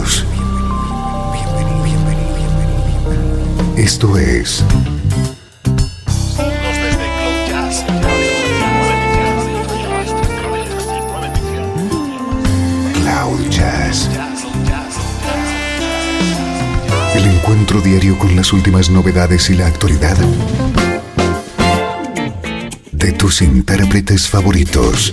Bienvenidos. Esto es Cloud Jazz. El encuentro diario con las últimas novedades y la actualidad de tus intérpretes favoritos.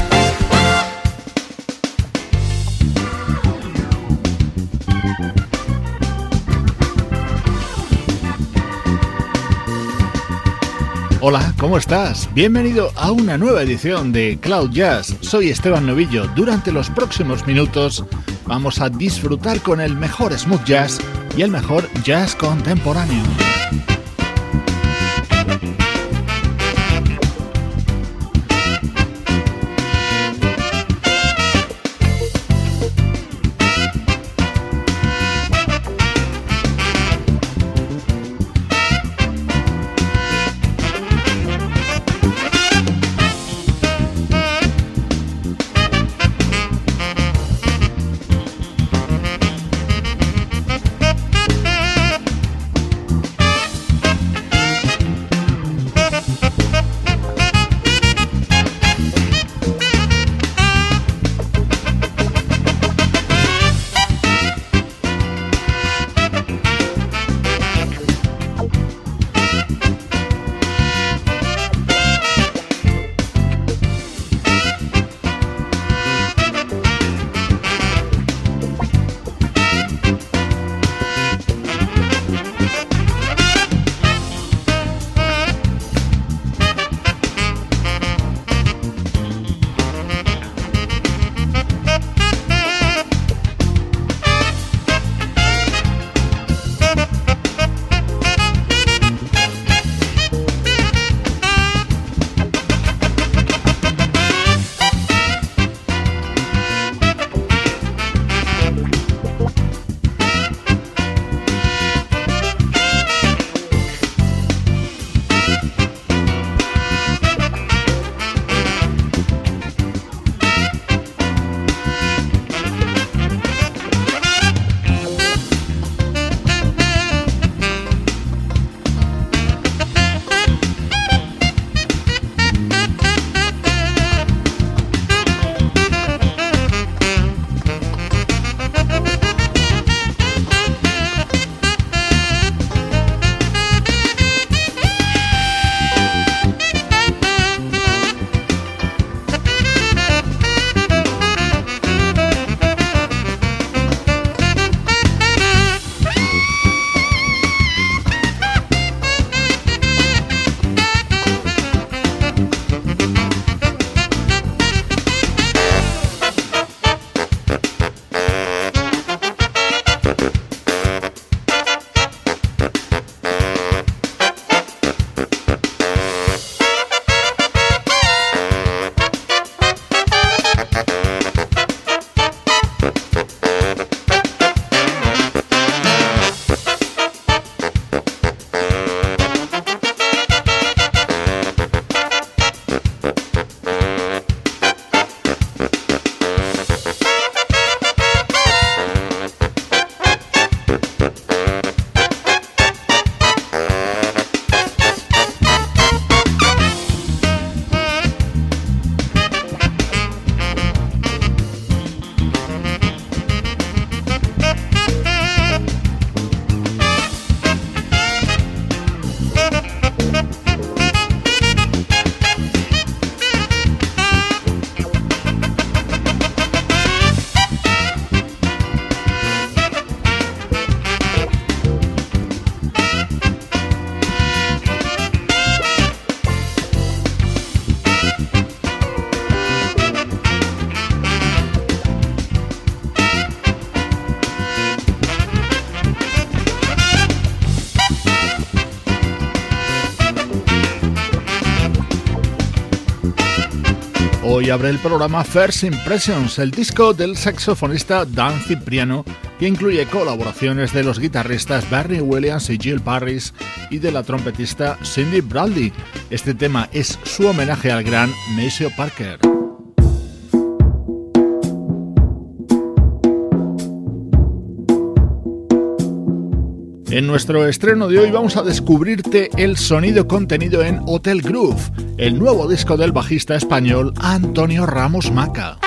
Hola, ¿cómo estás? Bienvenido a una nueva edición de Cloud Jazz. Soy Esteban Novillo. Durante los próximos minutos vamos a disfrutar con el mejor smooth jazz y el mejor jazz contemporáneo. Hoy abre el programa First Impressions, el disco del saxofonista Dan Cipriano, que incluye colaboraciones de los guitarristas Barry Williams y Jill Parris y de la trompetista Cindy Bradley. Este tema es su homenaje al gran Maceo Parker. En nuestro estreno de hoy vamos a descubrirte el sonido contenido en Hotel Groove, el nuevo disco del bajista español Antonio Ramos Maca.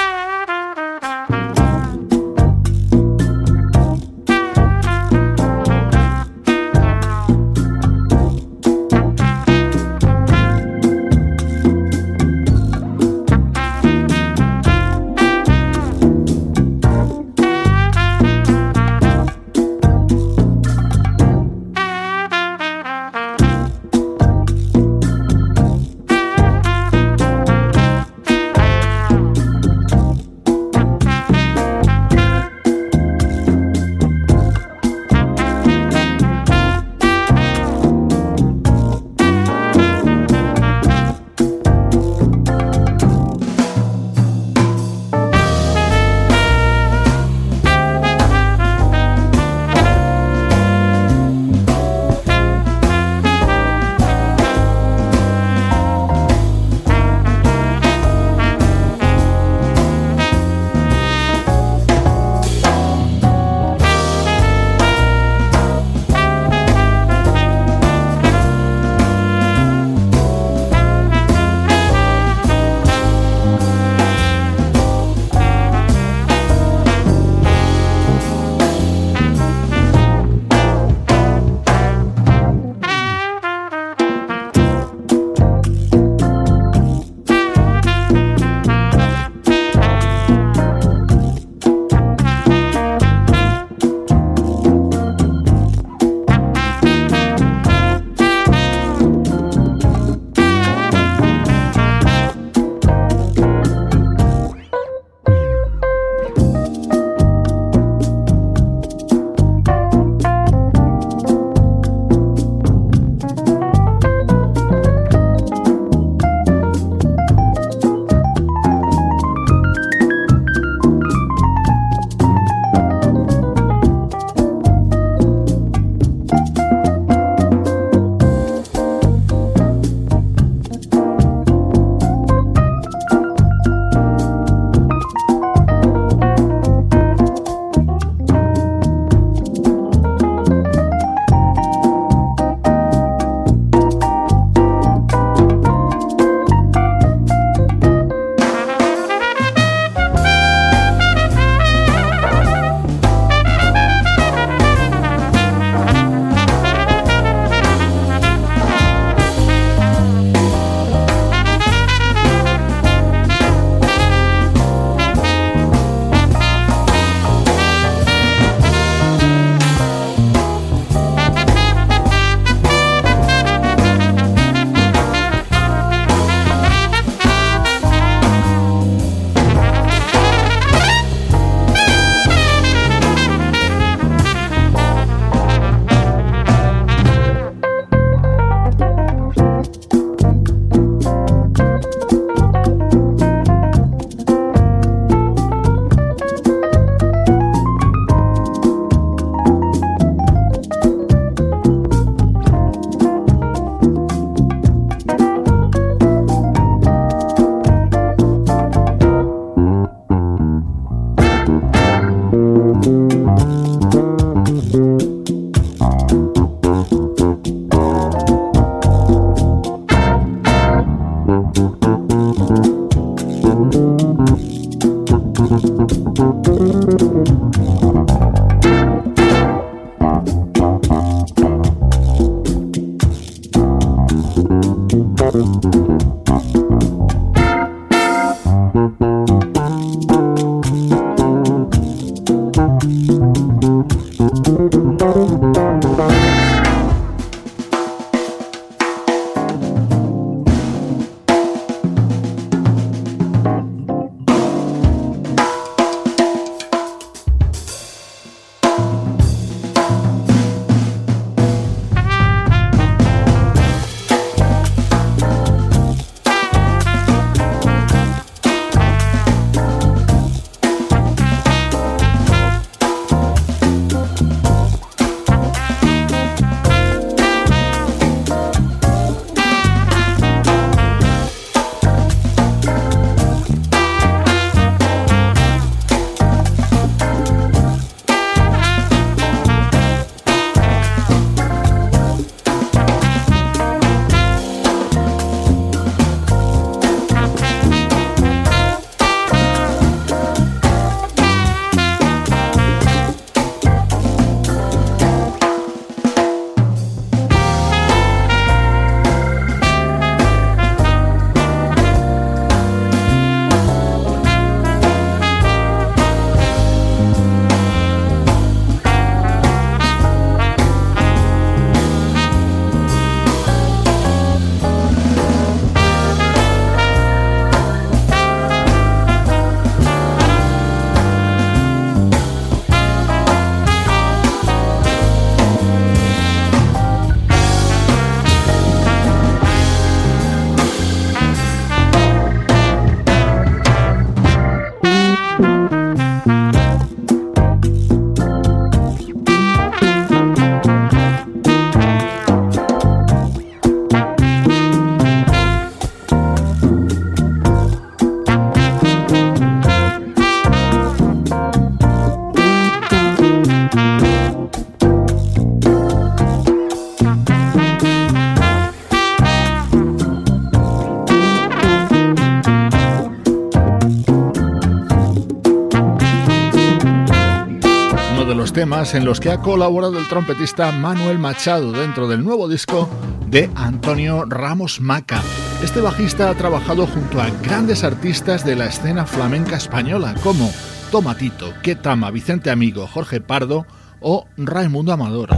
En los que ha colaborado el trompetista Manuel Machado dentro del nuevo disco de Antonio Ramos Maca. Este bajista ha trabajado junto a grandes artistas de la escena flamenca española como Tomatito, Ketama, Vicente Amigo, Jorge Pardo o Raimundo Amador.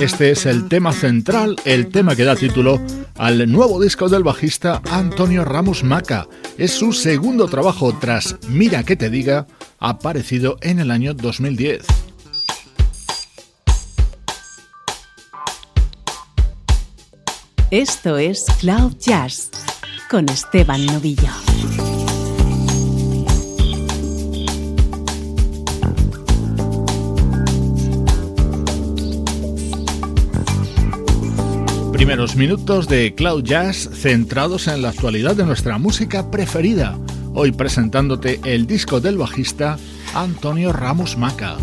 Este es el tema central, el tema que da título al nuevo disco del bajista Antonio Ramos Maca. Es su segundo trabajo tras Mira que te diga, aparecido en el año 2010. Esto es Cloud Jazz con Esteban Novillo. Primeros minutos de Cloud Jazz centrados en la actualidad de nuestra música preferida. Hoy presentándote el disco del bajista Antonio Ramos Maca.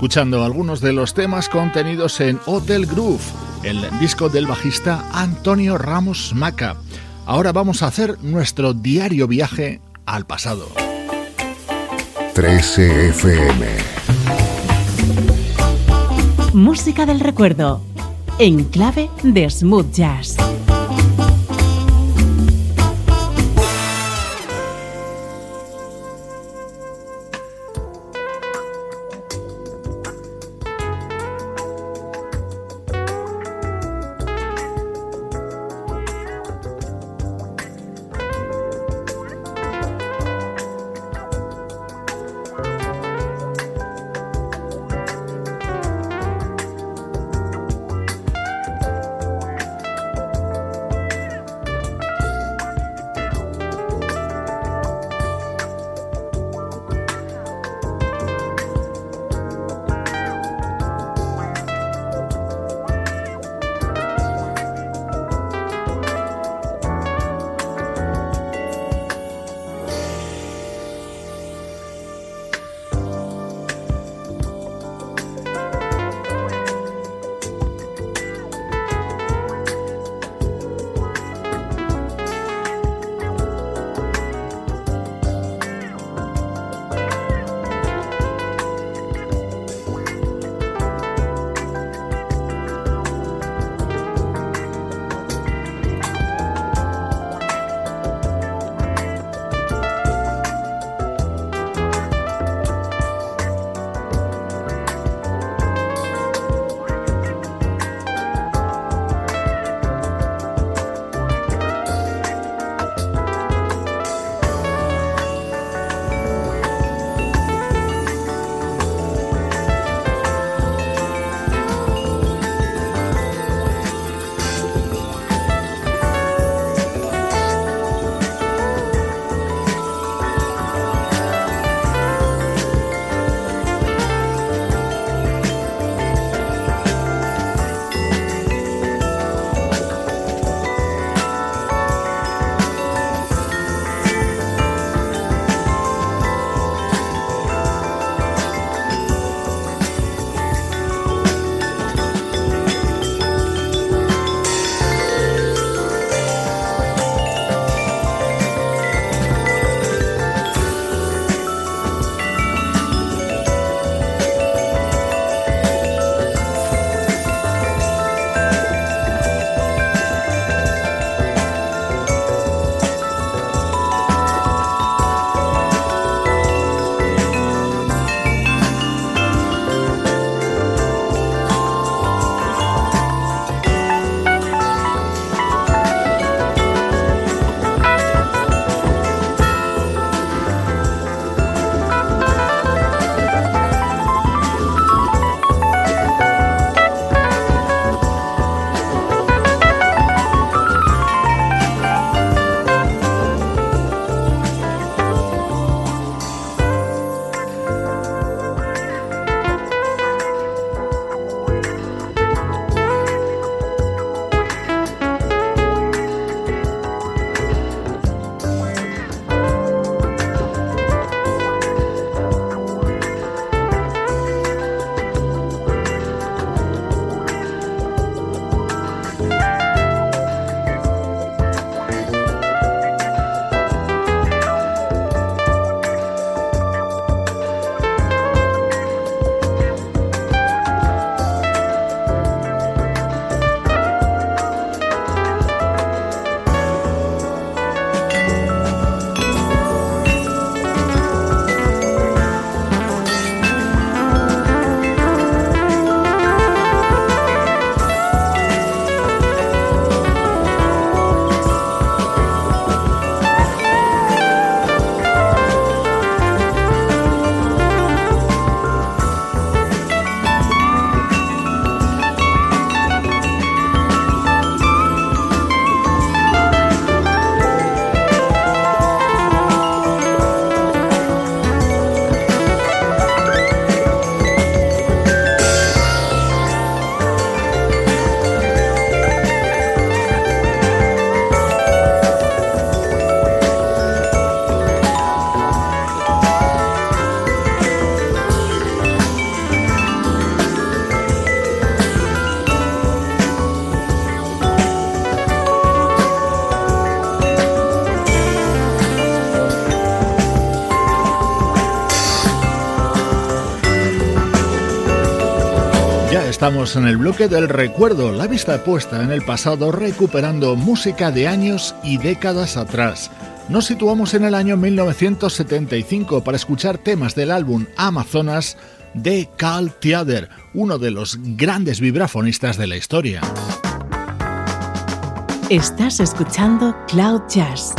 Escuchando algunos de los temas contenidos en Hotel Groove, el disco del bajista Antonio Ramos Maca. Ahora vamos a hacer nuestro diario viaje al pasado. 13 FM. Música del recuerdo, en clave de smooth jazz. Estamos en el bloque del recuerdo, la vista puesta en el pasado recuperando música de años y décadas atrás. Nos situamos en el año 1975 para escuchar temas del álbum Amazonas de Carl Theater, uno de los grandes vibrafonistas de la historia. Estás escuchando Cloud Jazz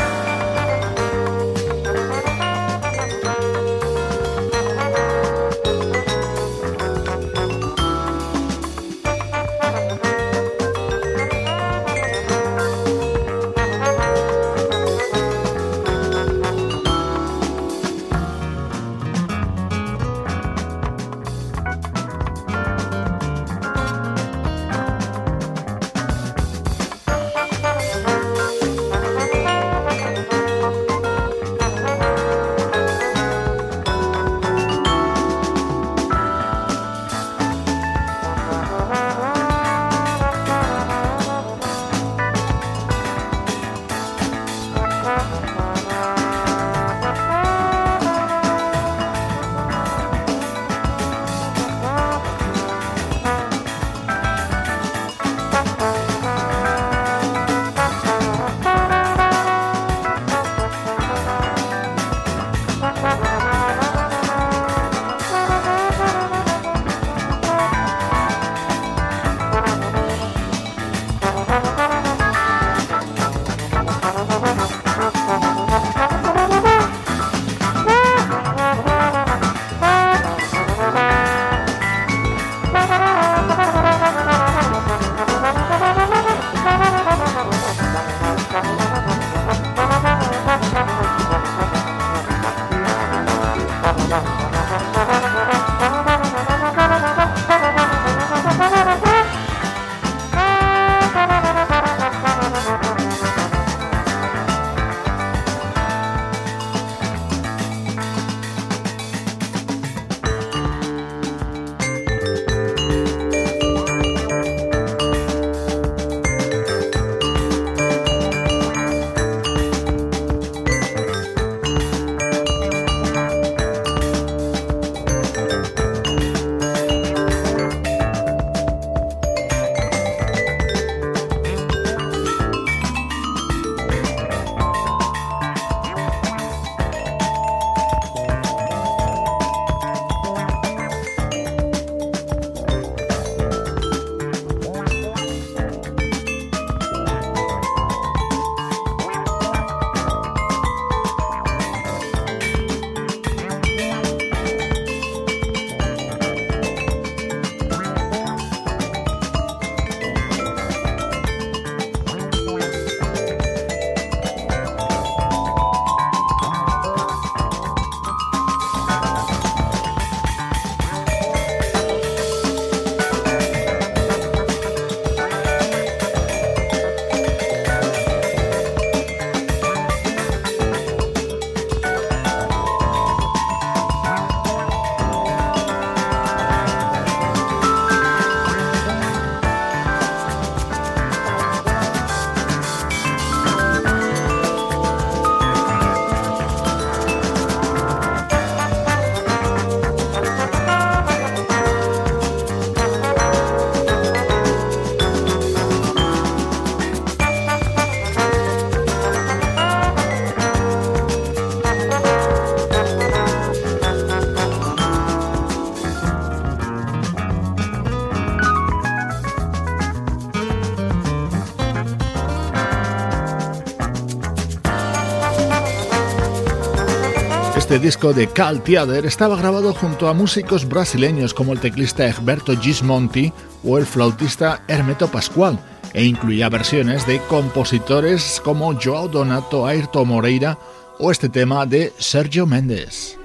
Este disco de Cal Theater estaba grabado junto a músicos brasileños como el teclista Egberto Gismonti o el flautista Hermeto Pascual, e incluía versiones de compositores como Joao Donato, Ayrton Moreira o este tema de Sergio Méndez.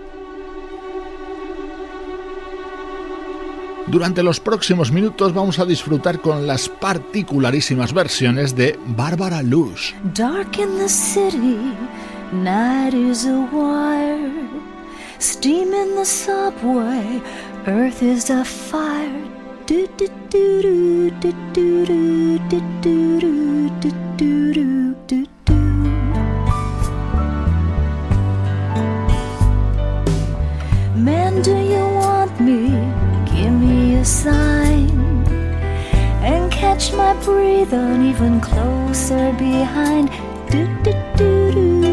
Durante los próximos minutos vamos a disfrutar con las particularísimas versiones de Barbara Lush. Dark in the city. Night is a wire, steam in the subway, earth is a fire. Do do do do do do do do do do do do do do. Man, do you want me? Give me a sign. And catch my breathing even closer behind. Do do do do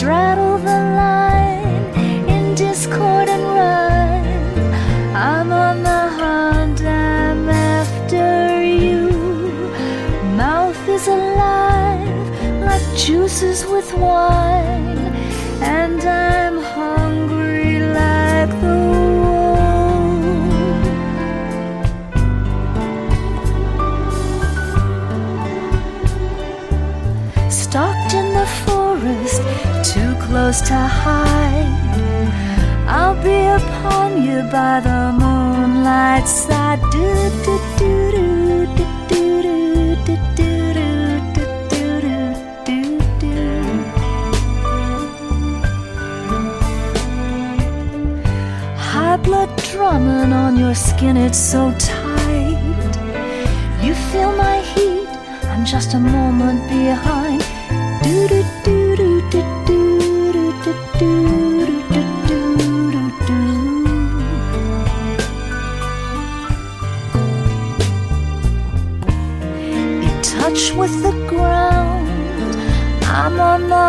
Straddle the line in discord and rhyme. I'm on the hunt. I'm after you. Mouth is alive like juices with wine, and I'm hungry close to hide. I'll be upon you by the moonlight side. Do do do do do do do do do do do do do. High blood drumming on your skin, it's so tight. You feel my heat, I'm just a moment behind. Do do do do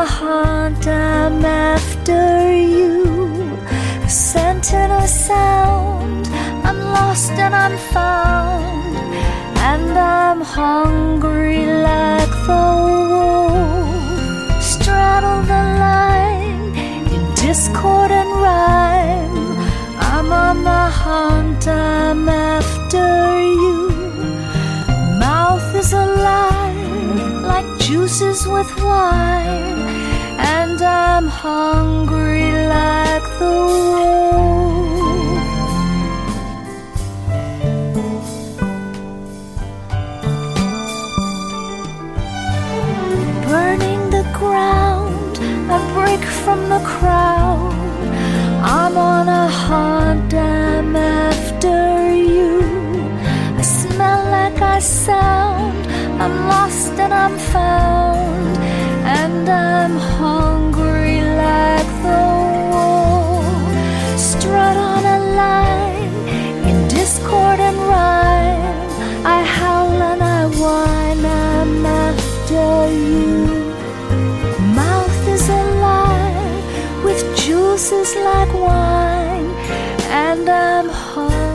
the. I'm after you. A a sound. I'm lost and I'm found, and I'm hungry like the wolf. Straddle the line in discord and rhyme. I'm on the hunt. I'm after you. Mouth is alive like juices with wine, and I'm hungry like the wolf. Burning the ground, I break from the crowd. I'm on a hunt, I'm after you. I smell like I sound. I'm lost and I'm found,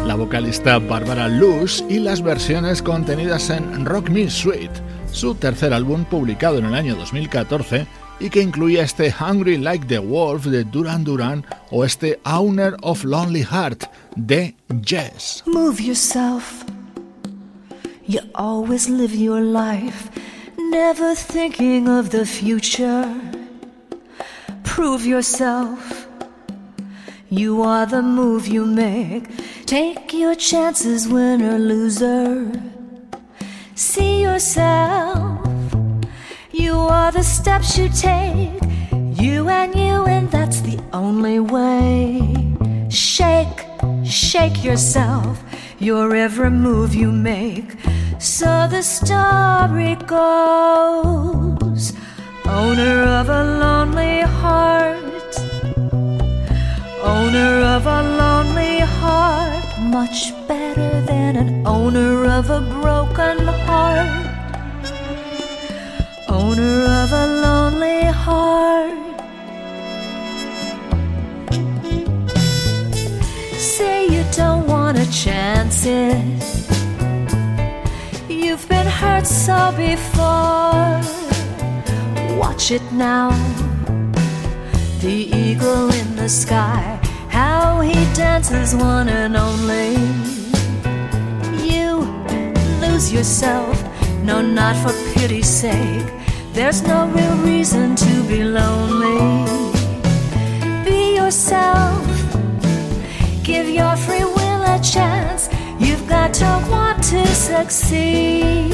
La vocalista Barbara Lush y las versiones contenidas en Rock Me Sweet, su tercer álbum publicado en el año 2014 y que incluía este Hungry Like the Wolf de Duran Duran o este Owner of Lonely Heart de Jess. Move yourself. You always live your life, never thinking of the future. Prove yourself. You are the move you make. Take your chances, winner, loser. See yourself. You are the steps you take. You and you, and that's the only way. Shake, shake yourself. Your every move you make. So the story goes. Owner of a lonely heart. Owner of a lonely heart, much better than an owner of a broken heart. Owner of a lonely heart. Say you don't wanna chance it. You've been hurt so before. Watch it now the eagle in the sky, how he dances one and only. You lose yourself, no, not for pity's sake. There's no real reason to be lonely. Be yourself, give your free will a chance. You've got to want to succeed.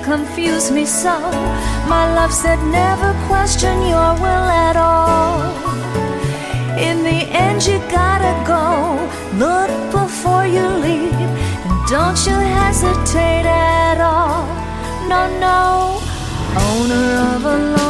Confuse me so. My love said, never question your will at all. In the end, you gotta go. Look before you leave. And don't you hesitate at all. No, no. Owner of a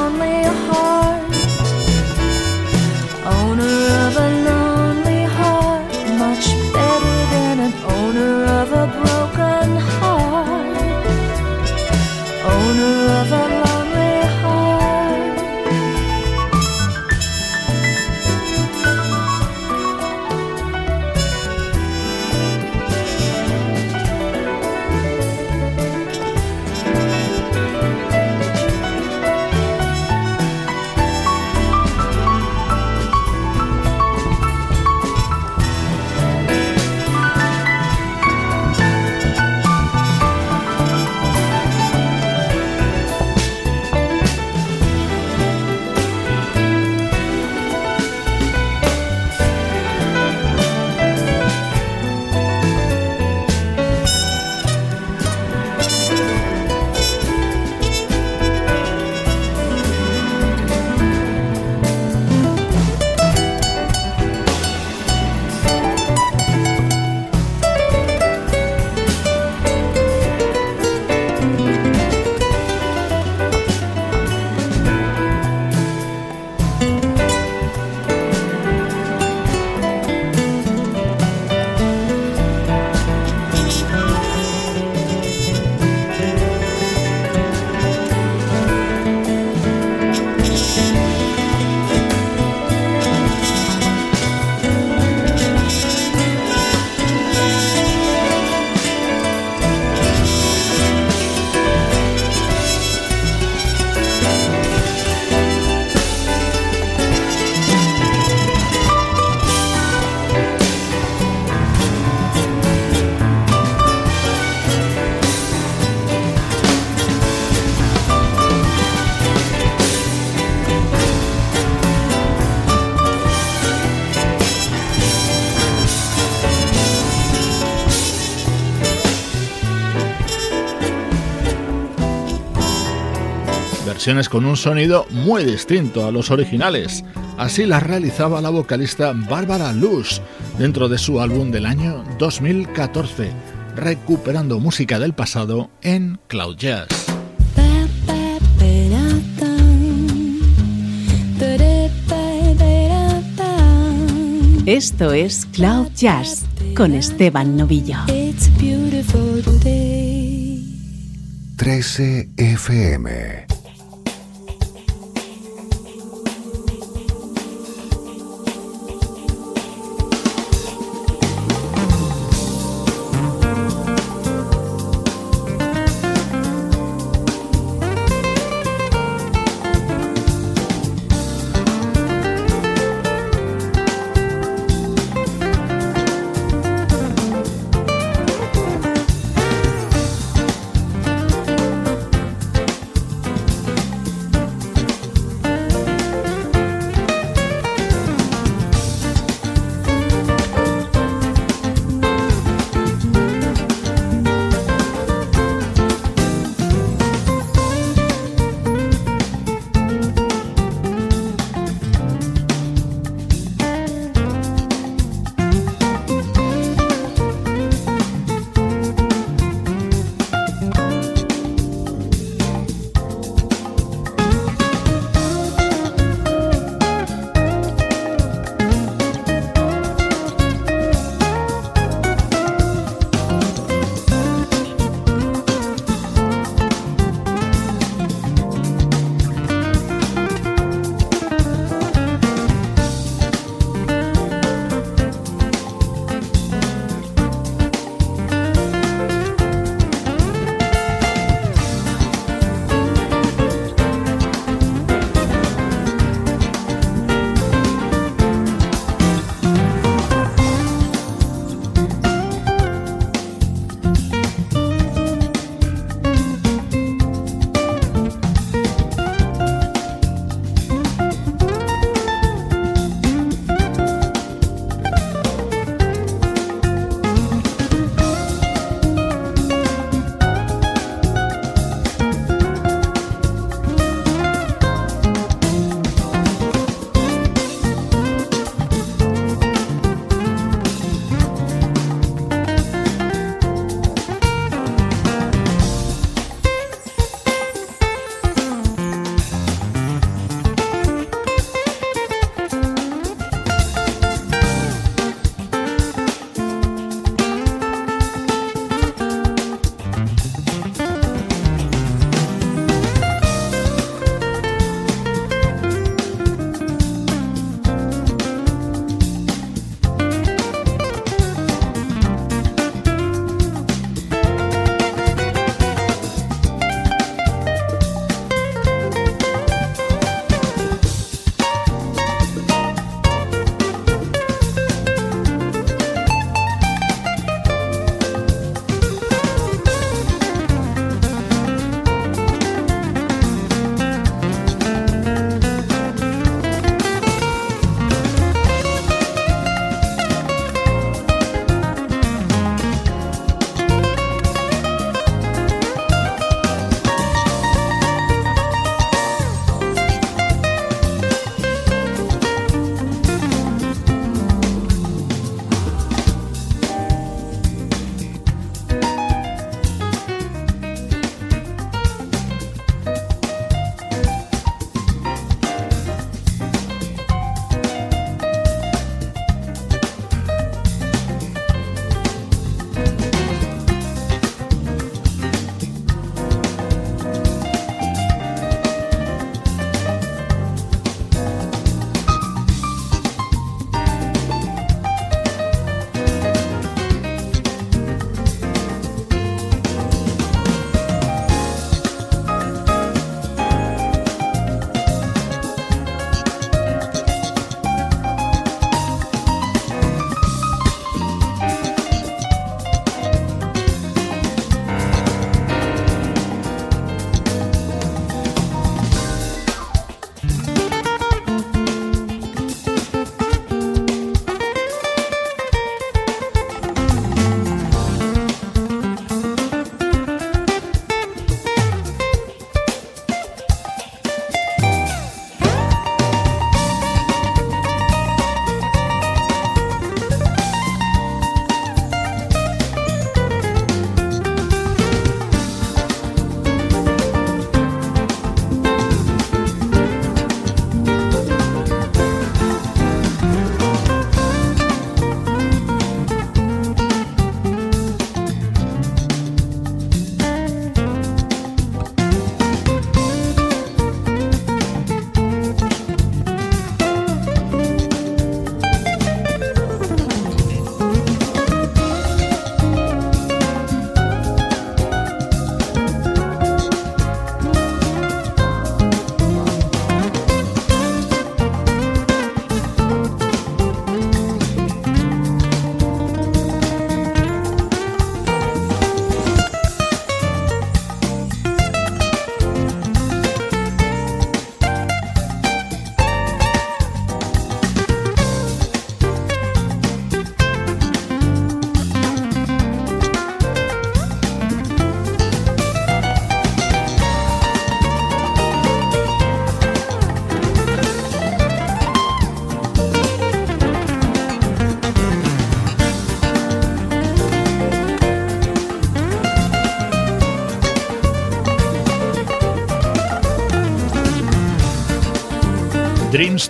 con un sonido muy distinto a los originales. Así las realizaba la vocalista Barbara Lush dentro de su álbum del año 2014, recuperando música del pasado en Cloud Jazz. Esto es Cloud Jazz con Esteban Novillo. 13 FM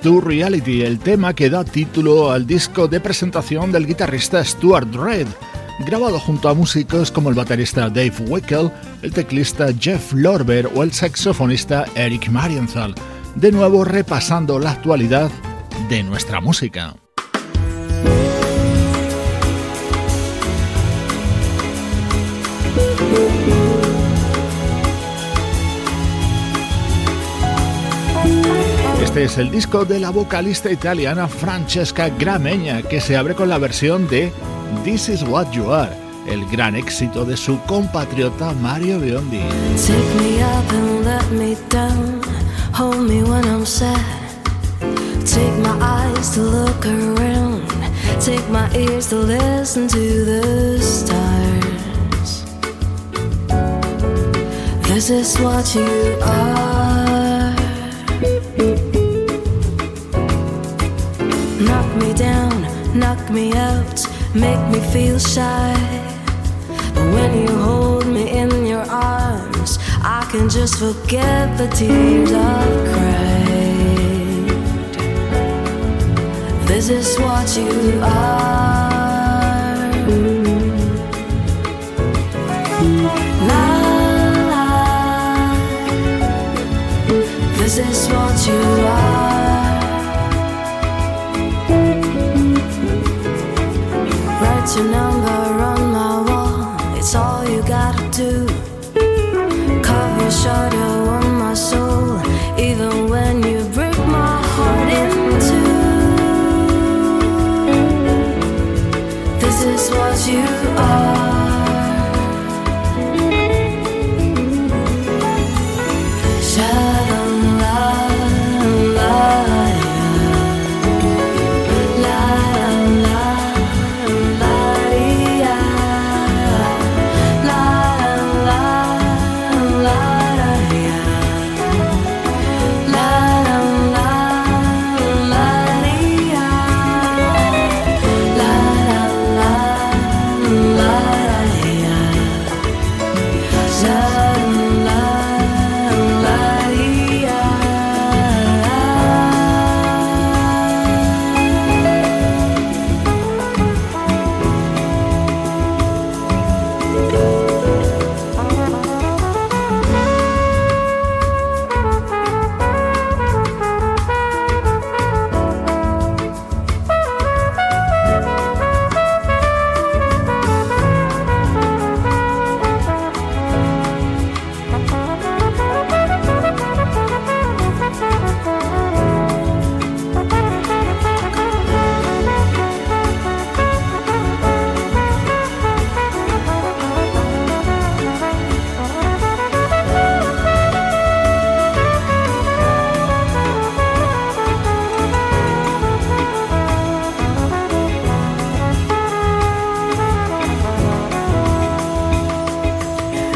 to Reality, el tema que da título al disco de presentación del guitarrista Stuart Red, grabado junto a músicos como el baterista Dave Wickel, el teclista Jeff Lorber o el saxofonista Eric Marienthal, de nuevo repasando la actualidad de nuestra música. Este es el disco de la vocalista italiana Francesca Gramegna que se abre con la versión de This Is What You Are, el gran éxito de su compatriota Mario Biondi. Take me up and let me down, hold me when I'm sad. Take my eyes to look around, take my ears to listen to the stars. This is what you are. Down, knock me out, make me feel shy. But when you hold me in your arms, I can just forget the tears I've cried. This is what you are. La la. This is what you are.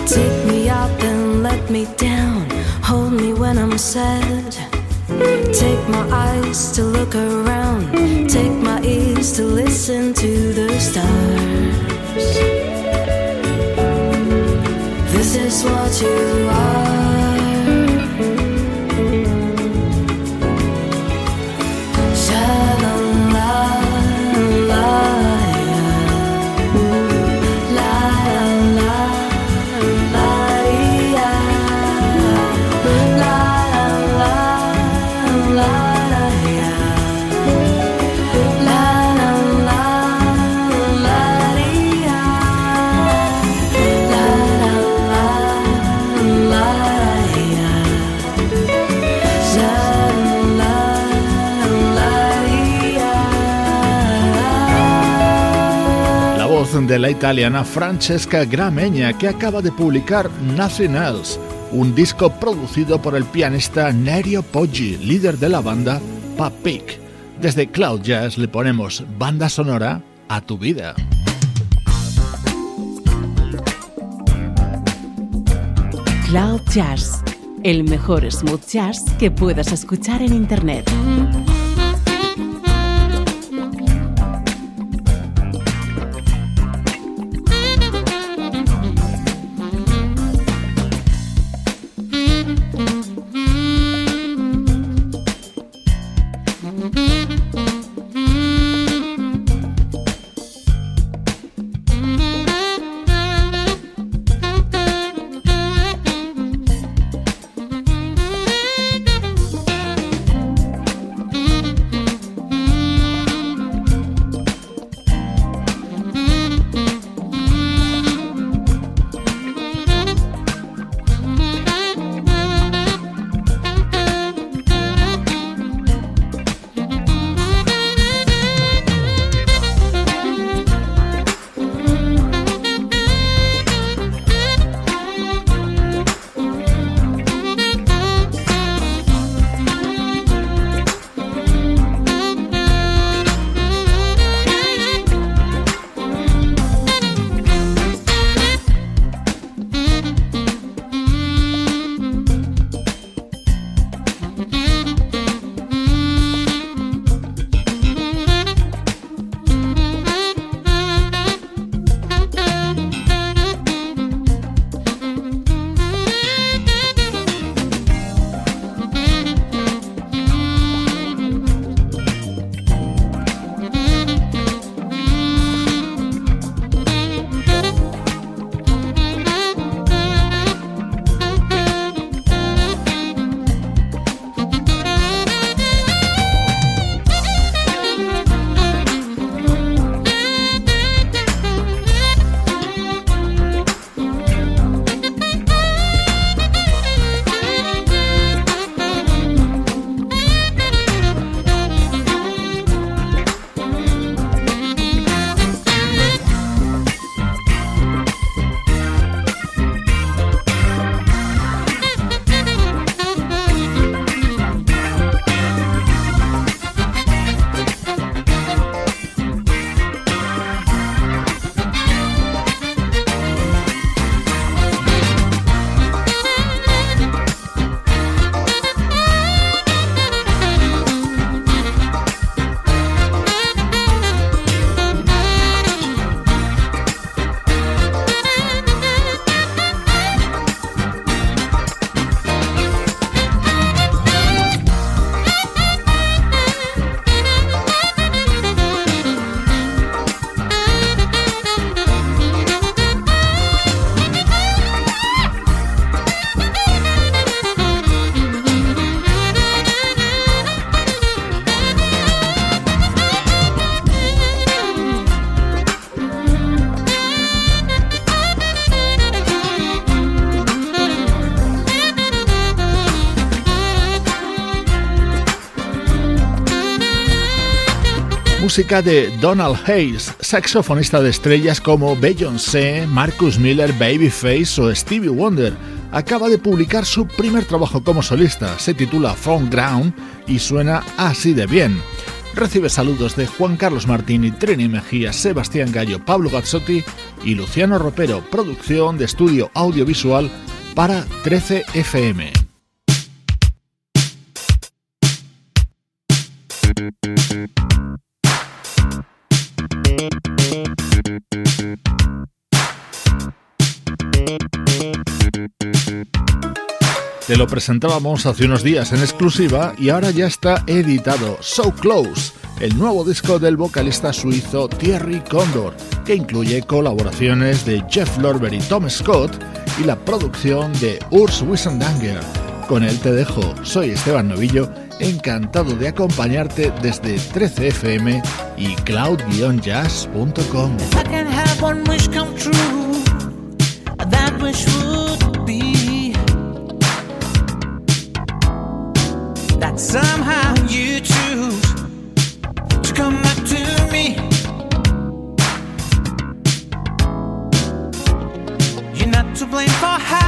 Take me up and let me down. Hold me when I'm sad. Take my eyes to look around. Take my ears to listen to the stars. This is what you are. De la italiana Francesca Gramegna, que acaba de publicar Nothing Else, un disco producido por el pianista Nerio Poggi, líder de la banda Papik. Desde Cloud Jazz le ponemos banda sonora a tu vida. Cloud Jazz, el mejor smooth jazz que puedas escuchar en Internet. Música de Donald Hayes, saxofonista de estrellas como Beyoncé, Marcus Miller, Babyface o Stevie Wonder. Acaba de publicar su primer trabajo como solista, se titula Phone Ground y suena así de bien. Recibe saludos de Juan Carlos Martín Trini Mejía, Sebastián Gallo, Pablo Gazzotti y Luciano Ropero, producción de estudio audiovisual para 13 FM. Te lo presentábamos hace unos días en exclusiva y ahora ya está editado So Close, el nuevo disco del vocalista suizo Thierry Condor, que incluye colaboraciones de Jeff Lorber y Tom Scott y la producción de Urs Wissendanger. Con él te dejo, soy Esteban Novillo, encantado de acompañarte desde 13fm y cloud-jazz.com. somehow you choose to come back to me. You're not to blame for how